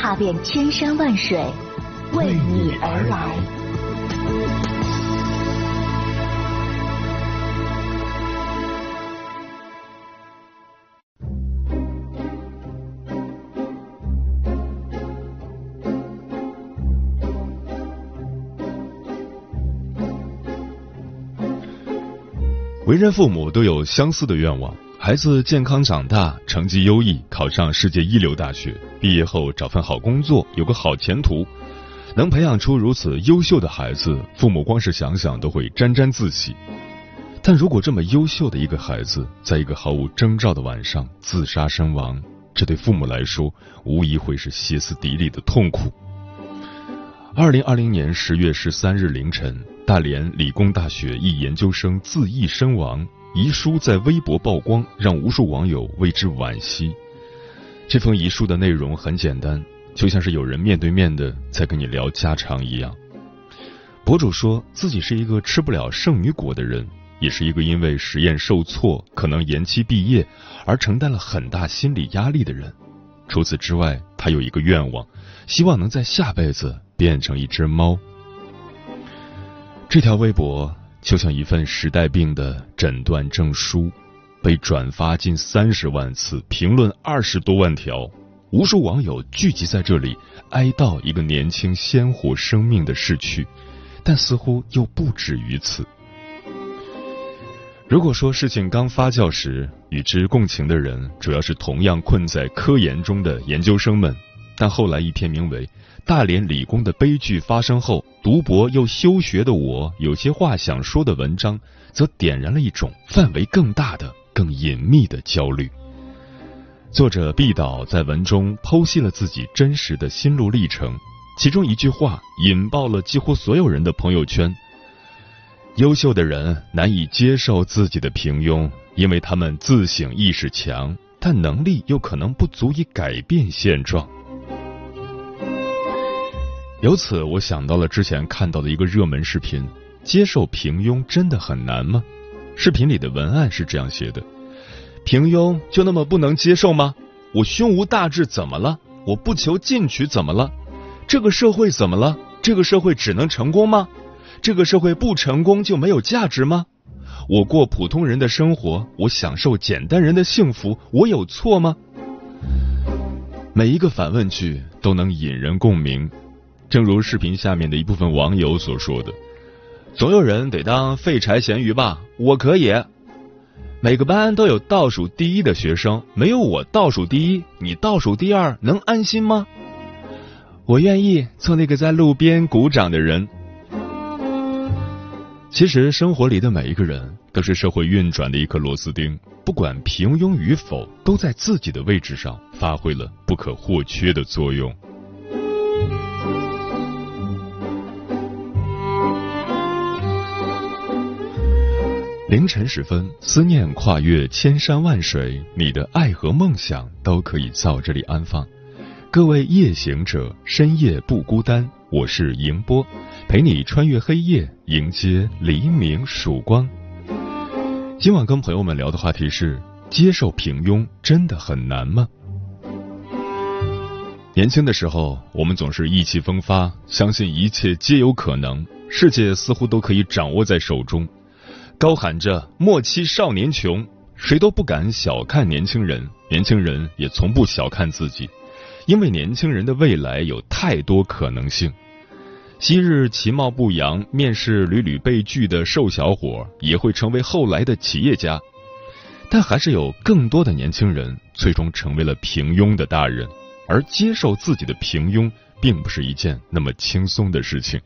踏遍千山万水，为你而来。为人父母都有相似的愿望：孩子健康长大，成绩优异，考上世界一流大学，毕业后找份好工作，有个好前途。能培养出如此优秀的孩子，父母光是想想都会沾沾自喜。但如果这么优秀的一个孩子，在一个毫无征兆的晚上自杀身亡，这对父母来说，无疑会是歇斯底里的痛苦。二零二零年十月十三日凌晨，大连理工大学一研究生自缢身亡，遗书在微博曝光，让无数网友为之惋惜。这封遗书的内容很简单，就像是有人面对面的在跟你聊家常一样。博主说自己是一个吃不了圣女果的人，也是一个因为实验受挫可能延期毕业而承担了很大心理压力的人。除此之外，他有一个愿望，希望能在下辈子。变成一只猫。这条微博就像一份时代病的诊断证书，被转发近三十万次，评论二十多万条，无数网友聚集在这里哀悼一个年轻鲜活生命的逝去，但似乎又不止于此。如果说事情刚发酵时，与之共情的人主要是同样困在科研中的研究生们，但后来一篇名为。大连理工的悲剧发生后，读博又休学的我，有些话想说的文章，则点燃了一种范围更大的、更隐秘的焦虑。作者毕导在文中剖析了自己真实的心路历程，其中一句话引爆了几乎所有人的朋友圈：优秀的人难以接受自己的平庸，因为他们自省意识强，但能力又可能不足以改变现状。由此，我想到了之前看到的一个热门视频：接受平庸真的很难吗？视频里的文案是这样写的：平庸就那么不能接受吗？我胸无大志怎么了？我不求进取怎么了？这个社会怎么了？这个社会只能成功吗？这个社会不成功就没有价值吗？我过普通人的生活，我享受简单人的幸福，我有错吗？每一个反问句都能引人共鸣。正如视频下面的一部分网友所说的：“总有人得当废柴咸鱼吧？我可以。每个班都有倒数第一的学生，没有我倒数第一，你倒数第二，能安心吗？我愿意做那个在路边鼓掌的人。其实，生活里的每一个人都是社会运转的一颗螺丝钉，不管平庸与否，都在自己的位置上发挥了不可或缺的作用。”凌晨时分，思念跨越千山万水，你的爱和梦想都可以在这里安放。各位夜行者，深夜不孤单，我是迎波，陪你穿越黑夜，迎接黎明曙光。今晚跟朋友们聊的话题是：接受平庸真的很难吗？年轻的时候，我们总是意气风发，相信一切皆有可能，世界似乎都可以掌握在手中。高喊着“莫欺少年穷”，谁都不敢小看年轻人，年轻人也从不小看自己，因为年轻人的未来有太多可能性。昔日其貌不扬、面试屡屡被拒的瘦小伙，也会成为后来的企业家。但还是有更多的年轻人最终成为了平庸的大人，而接受自己的平庸，并不是一件那么轻松的事情。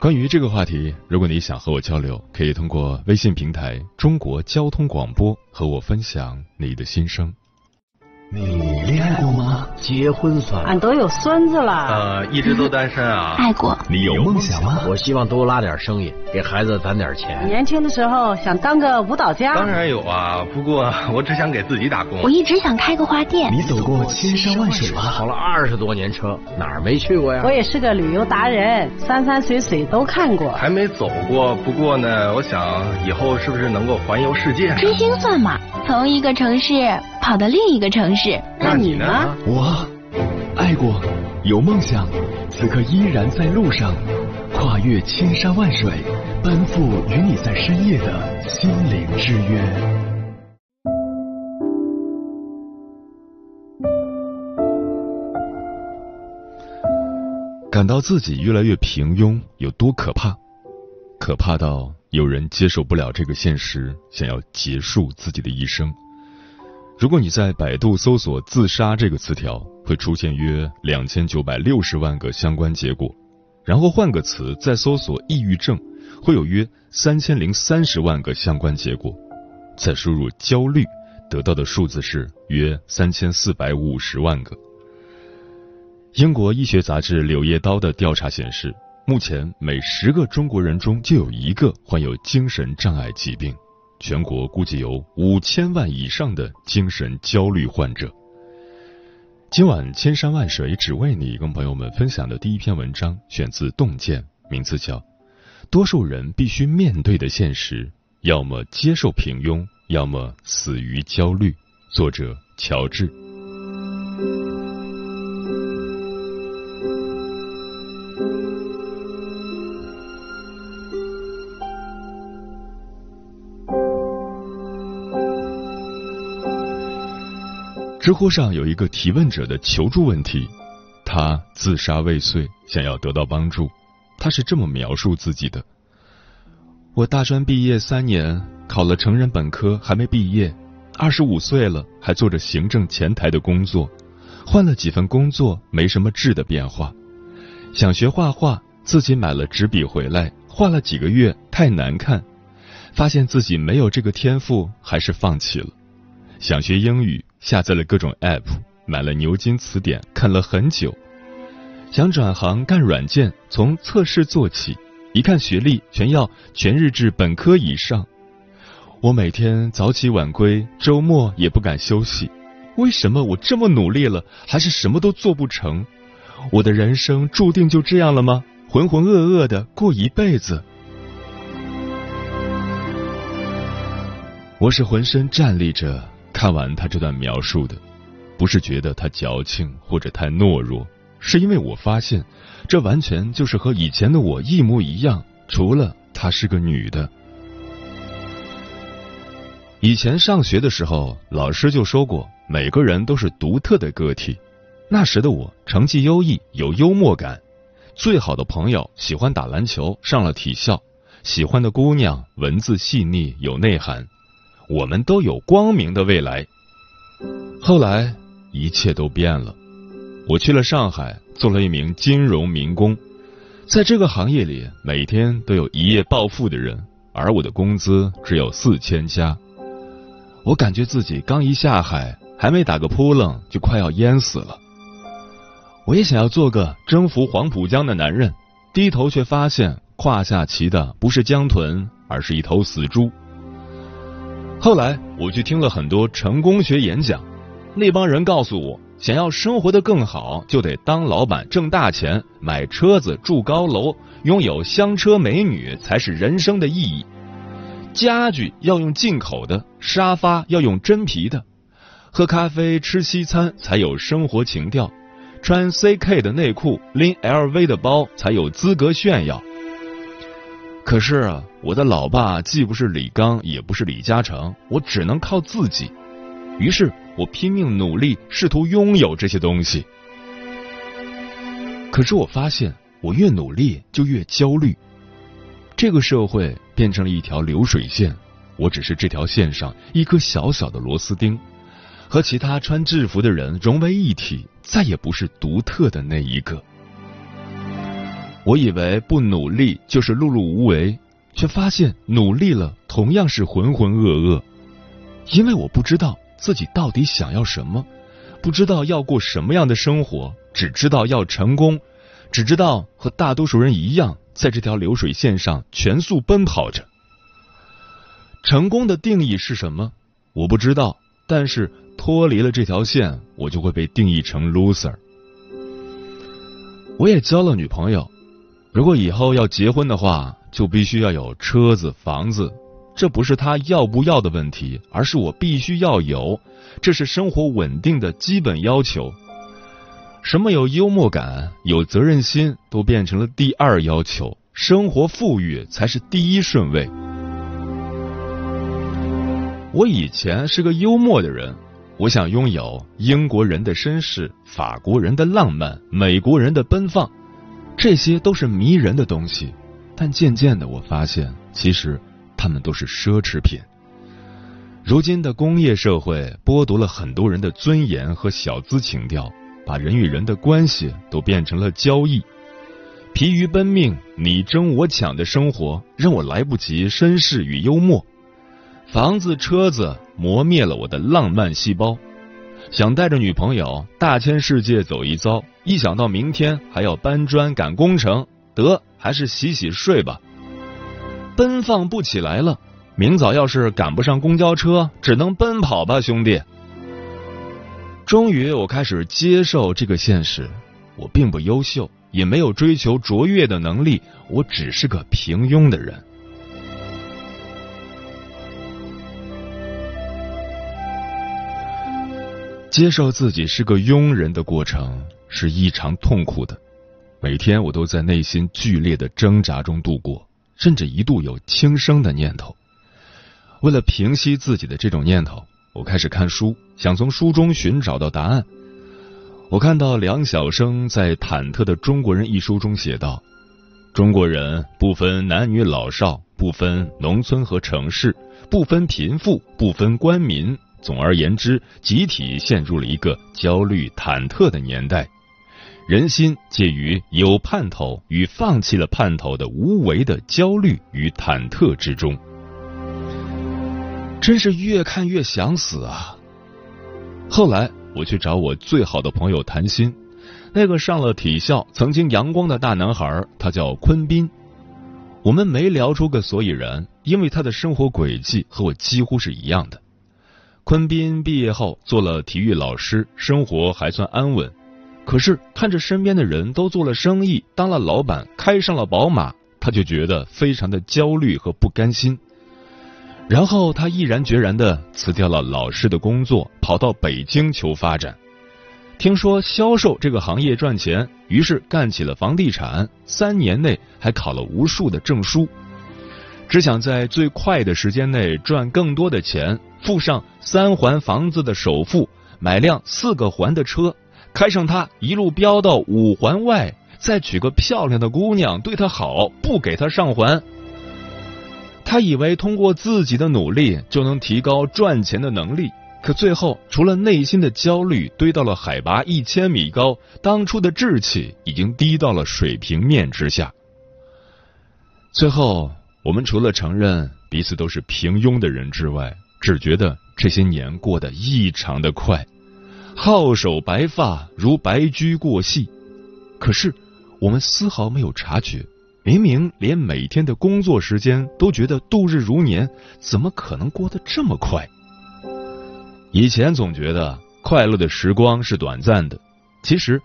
关于这个话题，如果你想和我交流，可以通过微信平台“中国交通广播”和我分享你的心声。你恋爱过吗？结婚算俺都有孙子了。呃，一直都单身啊。爱过。你有梦想吗？我希望多拉点生意，给孩子攒点钱。年轻的时候想当个舞蹈家。当然有啊，不过我只想给自己打工。我一直想开个花店。你走过千山万水吗？跑了二十多年车，哪儿没去过呀？我也是个旅游达人，山山水水都看过。还没走过，不过呢，我想以后是不是能够环游世界？追星算吗？从一个城市跑到另一个城市。那你呢？我爱过，有梦想，此刻依然在路上，跨越千山万水，奔赴与你在深夜的心灵之约。感到自己越来越平庸有多可怕？可怕到有人接受不了这个现实，想要结束自己的一生。如果你在百度搜索“自杀”这个词条，会出现约两千九百六十万个相关结果。然后换个词再搜索“抑郁症”，会有约三千零三十万个相关结果。再输入“焦虑”，得到的数字是约三千四百五十万个。英国医学杂志《柳叶刀》的调查显示，目前每十个中国人中就有一个患有精神障碍疾病。全国估计有五千万以上的精神焦虑患者。今晚千山万水只为你，跟朋友们分享的第一篇文章选自《洞见》，名字叫《多数人必须面对的现实：要么接受平庸，要么死于焦虑》。作者：乔治。知乎上有一个提问者的求助问题，他自杀未遂，想要得到帮助。他是这么描述自己的：我大专毕业三年，考了成人本科，还没毕业，二十五岁了，还做着行政前台的工作，换了几份工作，没什么质的变化。想学画画，自己买了纸笔回来，画了几个月，太难看，发现自己没有这个天赋，还是放弃了。想学英语。下载了各种 App，买了牛津词典，看了很久。想转行干软件，从测试做起，一看学历全要全日制本科以上。我每天早起晚归，周末也不敢休息。为什么我这么努力了，还是什么都做不成？我的人生注定就这样了吗？浑浑噩噩的过一辈子。我是浑身站立着。看完他这段描述的，不是觉得他矫情或者太懦弱，是因为我发现，这完全就是和以前的我一模一样，除了她是个女的。以前上学的时候，老师就说过，每个人都是独特的个体。那时的我成绩优异，有幽默感，最好的朋友喜欢打篮球，上了体校，喜欢的姑娘文字细腻，有内涵。我们都有光明的未来。后来一切都变了，我去了上海，做了一名金融民工。在这个行业里，每天都有一夜暴富的人，而我的工资只有四千加。我感觉自己刚一下海，还没打个扑棱，就快要淹死了。我也想要做个征服黄浦江的男人，低头却发现胯下骑的不是江豚，而是一头死猪。后来我去听了很多成功学演讲，那帮人告诉我，想要生活的更好，就得当老板挣大钱，买车子住高楼，拥有香车美女才是人生的意义。家具要用进口的，沙发要用真皮的，喝咖啡吃西餐才有生活情调，穿 CK 的内裤拎 LV 的包才有资格炫耀。可是啊，我的老爸既不是李刚，也不是李嘉诚，我只能靠自己。于是我拼命努力，试图拥有这些东西。可是我发现，我越努力就越焦虑。这个社会变成了一条流水线，我只是这条线上一颗小小的螺丝钉，和其他穿制服的人融为一体，再也不是独特的那一个。我以为不努力就是碌碌无为，却发现努力了同样是浑浑噩噩。因为我不知道自己到底想要什么，不知道要过什么样的生活，只知道要成功，只知道和大多数人一样，在这条流水线上全速奔跑着。成功的定义是什么？我不知道，但是脱离了这条线，我就会被定义成 loser。我也交了女朋友，如果以后要结婚的话，就必须要有车子、房子。这不是他要不要的问题，而是我必须要有，这是生活稳定的基本要求。什么有幽默感、有责任心，都变成了第二要求，生活富裕才是第一顺位。我以前是个幽默的人，我想拥有英国人的绅士、法国人的浪漫、美国人的奔放，这些都是迷人的东西。但渐渐的，我发现其实。他们都是奢侈品。如今的工业社会剥夺了很多人的尊严和小资情调，把人与人的关系都变成了交易。疲于奔命、你争我抢的生活，让我来不及绅士与幽默。房子、车子磨灭了我的浪漫细胞。想带着女朋友大千世界走一遭，一想到明天还要搬砖赶工程，得还是洗洗睡吧。奔放不起来了，明早要是赶不上公交车，只能奔跑吧，兄弟。终于，我开始接受这个现实：我并不优秀，也没有追求卓越的能力，我只是个平庸的人。接受自己是个庸人的过程是异常痛苦的，每天我都在内心剧烈的挣扎中度过。甚至一度有轻生的念头。为了平息自己的这种念头，我开始看书，想从书中寻找到答案。我看到梁晓声在《忐忑的中国人》一书中写道：“中国人不分男女老少，不分农村和城市，不分贫富，不分官民，总而言之，集体陷入了一个焦虑忐忑的年代。”人心介于有盼头与放弃了盼头的无为的焦虑与忐忑之中，真是越看越想死啊！后来我去找我最好的朋友谈心，那个上了体校、曾经阳光的大男孩，他叫坤斌。我们没聊出个所以然，因为他的生活轨迹和我几乎是一样的。昆斌毕业后做了体育老师，生活还算安稳。可是看着身边的人都做了生意，当了老板，开上了宝马，他就觉得非常的焦虑和不甘心。然后他毅然决然的辞掉了老师的工作，跑到北京求发展。听说销售这个行业赚钱，于是干起了房地产。三年内还考了无数的证书，只想在最快的时间内赚更多的钱，付上三环房子的首付，买辆四个环的车。开上它，一路飙到五环外，再娶个漂亮的姑娘，对她好，不给她上环。他以为通过自己的努力就能提高赚钱的能力，可最后除了内心的焦虑堆到了海拔一千米高，当初的志气已经低到了水平面之下。最后，我们除了承认彼此都是平庸的人之外，只觉得这些年过得异常的快。皓首白发如白驹过隙，可是我们丝毫没有察觉，明明连每天的工作时间都觉得度日如年，怎么可能过得这么快？以前总觉得快乐的时光是短暂的，其实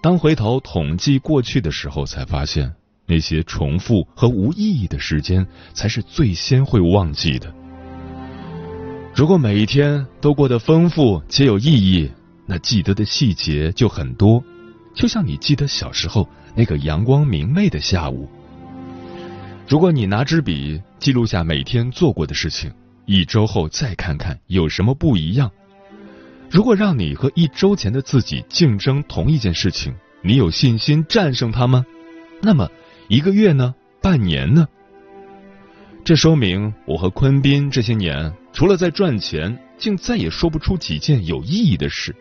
当回头统计过去的时候，才发现那些重复和无意义的时间才是最先会忘记的。如果每一天都过得丰富且有意义。那记得的细节就很多，就像你记得小时候那个阳光明媚的下午。如果你拿支笔记录下每天做过的事情，一周后再看看有什么不一样。如果让你和一周前的自己竞争同一件事情，你有信心战胜他吗？那么一个月呢？半年呢？这说明我和坤斌这些年除了在赚钱，竟再也说不出几件有意义的事。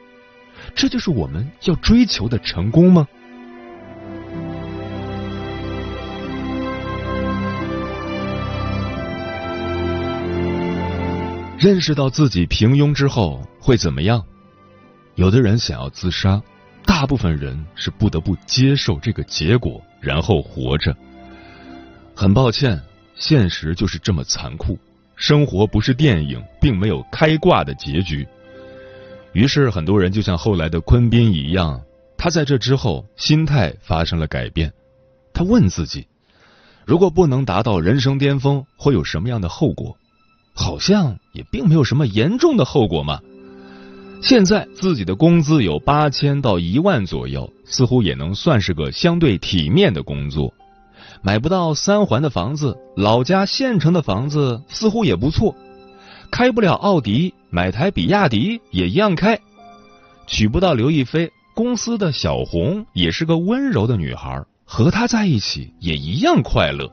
这就是我们要追求的成功吗？认识到自己平庸之后会怎么样？有的人想要自杀，大部分人是不得不接受这个结果，然后活着。很抱歉，现实就是这么残酷。生活不是电影，并没有开挂的结局。于是，很多人就像后来的昆宾一样，他在这之后心态发生了改变。他问自己：如果不能达到人生巅峰，会有什么样的后果？好像也并没有什么严重的后果嘛。现在自己的工资有八千到一万左右，似乎也能算是个相对体面的工作。买不到三环的房子，老家县城的房子似乎也不错。开不了奥迪，买台比亚迪也一样开。娶不到刘亦菲，公司的小红也是个温柔的女孩，和她在一起也一样快乐。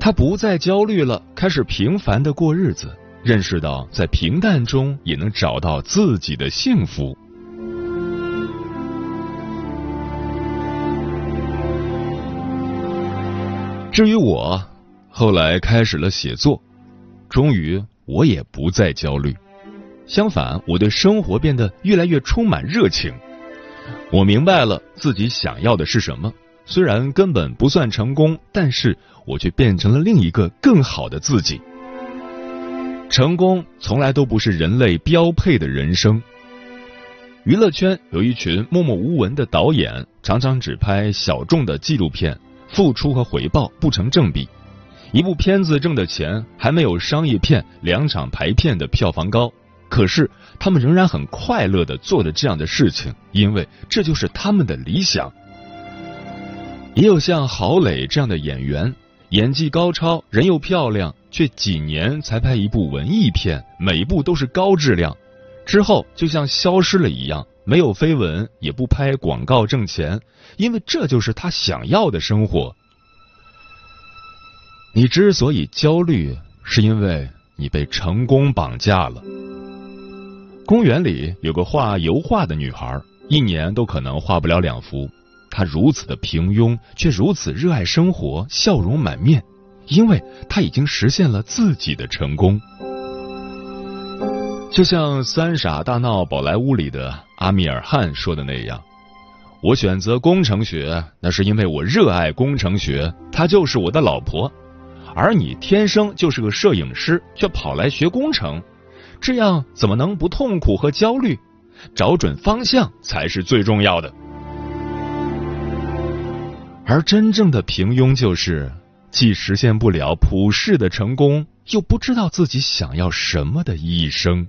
他不再焦虑了，开始平凡的过日子，认识到在平淡中也能找到自己的幸福。至于我，后来开始了写作，终于我也不再焦虑。相反，我对生活变得越来越充满热情。我明白了自己想要的是什么，虽然根本不算成功，但是我却变成了另一个更好的自己。成功从来都不是人类标配的人生。娱乐圈有一群默默无闻的导演，常常只拍小众的纪录片。付出和回报不成正比，一部片子挣的钱还没有商业片两场排片的票房高，可是他们仍然很快乐的做着这样的事情，因为这就是他们的理想。也有像郝蕾这样的演员，演技高超，人又漂亮，却几年才拍一部文艺片，每一部都是高质量，之后就像消失了一样。没有绯闻，也不拍广告挣钱，因为这就是他想要的生活。你之所以焦虑，是因为你被成功绑架了。公园里有个画油画的女孩，一年都可能画不了两幅。她如此的平庸，却如此热爱生活，笑容满面，因为她已经实现了自己的成功。就像《三傻大闹宝莱坞》里的阿米尔汗说的那样，我选择工程学，那是因为我热爱工程学，她就是我的老婆。而你天生就是个摄影师，却跑来学工程，这样怎么能不痛苦和焦虑？找准方向才是最重要的。而真正的平庸，就是既实现不了普世的成功，又不知道自己想要什么的一生。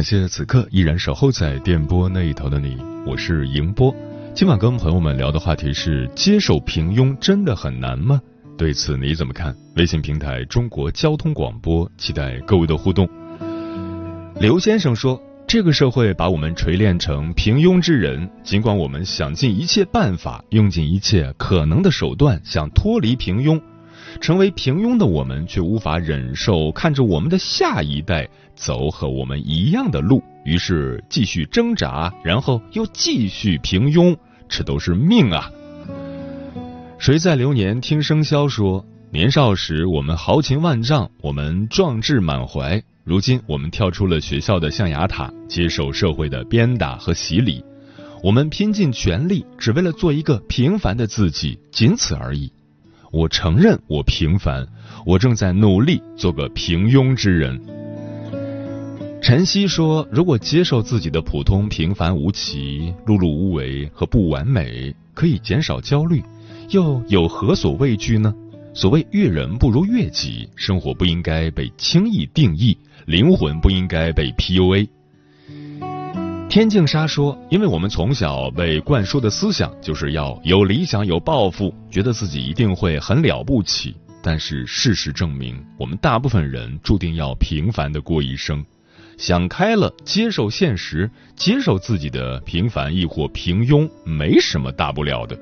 感谢此刻依然守候在电波那一头的你，我是迎波。今晚跟朋友们聊的话题是：接受平庸真的很难吗？对此你怎么看？微信平台中国交通广播，期待各位的互动。刘先生说：“这个社会把我们锤炼成平庸之人，尽管我们想尽一切办法，用尽一切可能的手段，想脱离平庸。”成为平庸的我们，却无法忍受看着我们的下一代走和我们一样的路，于是继续挣扎，然后又继续平庸，这都是命啊！谁在流年听生肖说，年少时我们豪情万丈，我们壮志满怀，如今我们跳出了学校的象牙塔，接受社会的鞭打和洗礼，我们拼尽全力，只为了做一个平凡的自己，仅此而已。我承认我平凡，我正在努力做个平庸之人。晨曦说：“如果接受自己的普通、平凡无奇、碌碌无为和不完美，可以减少焦虑，又有何所畏惧呢？所谓悦人不如悦己，生活不应该被轻易定义，灵魂不应该被 PUA。天净沙说：“因为我们从小被灌输的思想就是要有理想、有抱负，觉得自己一定会很了不起。但是事实证明，我们大部分人注定要平凡的过一生。想开了，接受现实，接受自己的平凡亦或平庸，没什么大不了的。”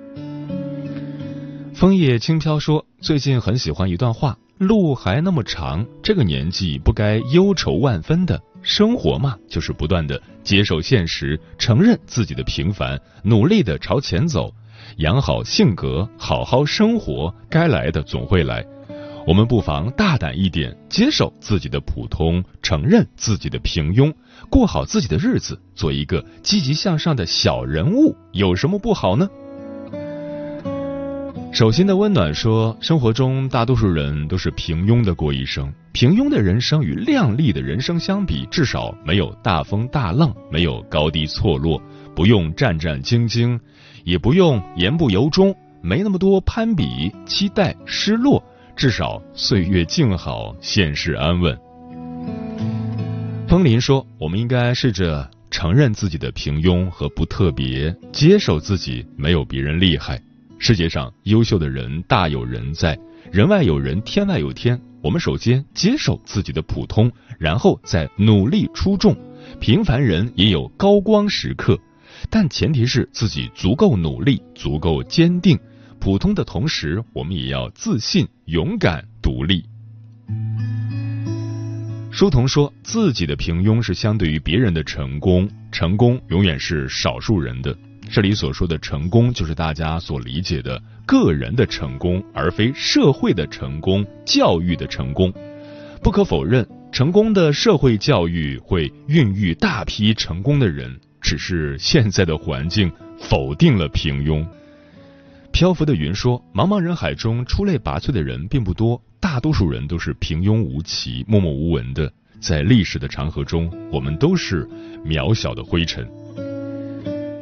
枫叶轻飘说：“最近很喜欢一段话，路还那么长，这个年纪不该忧愁万分的。”生活嘛，就是不断的接受现实，承认自己的平凡，努力的朝前走，养好性格，好好生活，该来的总会来。我们不妨大胆一点，接受自己的普通，承认自己的平庸，过好自己的日子，做一个积极向上的小人物，有什么不好呢？手心的温暖说：“生活中大多数人都是平庸的过一生，平庸的人生与亮丽的人生相比，至少没有大风大浪，没有高低错落，不用战战兢兢，也不用言不由衷，没那么多攀比、期待、失落，至少岁月静好，现世安稳。”风林说：“我们应该试着承认自己的平庸和不特别，接受自己没有别人厉害。”世界上优秀的人大有人在，人外有人，天外有天。我们首先接受自己的普通，然后再努力出众。平凡人也有高光时刻，但前提是自己足够努力，足够坚定。普通的同时，我们也要自信、勇敢、独立。书童说自己的平庸是相对于别人的成功，成功永远是少数人的。这里所说的成功，就是大家所理解的个人的成功，而非社会的成功、教育的成功。不可否认，成功的社会教育会孕育大批成功的人，只是现在的环境否定了平庸。漂浮的云说：“茫茫人海中出类拔萃的人并不多，大多数人都是平庸无奇、默默无闻的。在历史的长河中，我们都是渺小的灰尘。”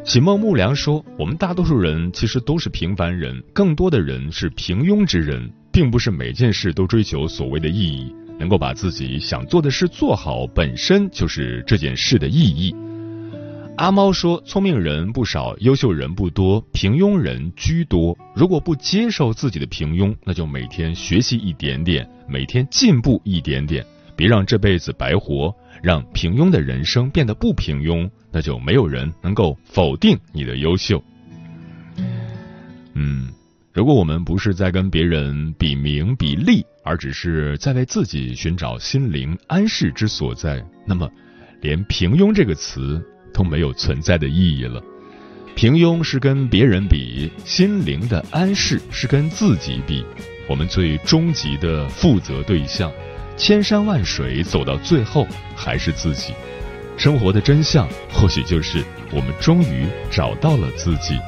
启梦木良说：“我们大多数人其实都是平凡人，更多的人是平庸之人，并不是每件事都追求所谓的意义。能够把自己想做的事做好，本身就是这件事的意义。”阿猫说：“聪明人不少，优秀人不多，平庸人居多。如果不接受自己的平庸，那就每天学习一点点，每天进步一点点，别让这辈子白活。”让平庸的人生变得不平庸，那就没有人能够否定你的优秀。嗯，如果我们不是在跟别人比名比利，而只是在为自己寻找心灵安适之所在，那么连平庸这个词都没有存在的意义了。平庸是跟别人比，心灵的安适是跟自己比。我们最终极的负责对象。千山万水走到最后还是自己，生活的真相或许就是我们终于找到了自己。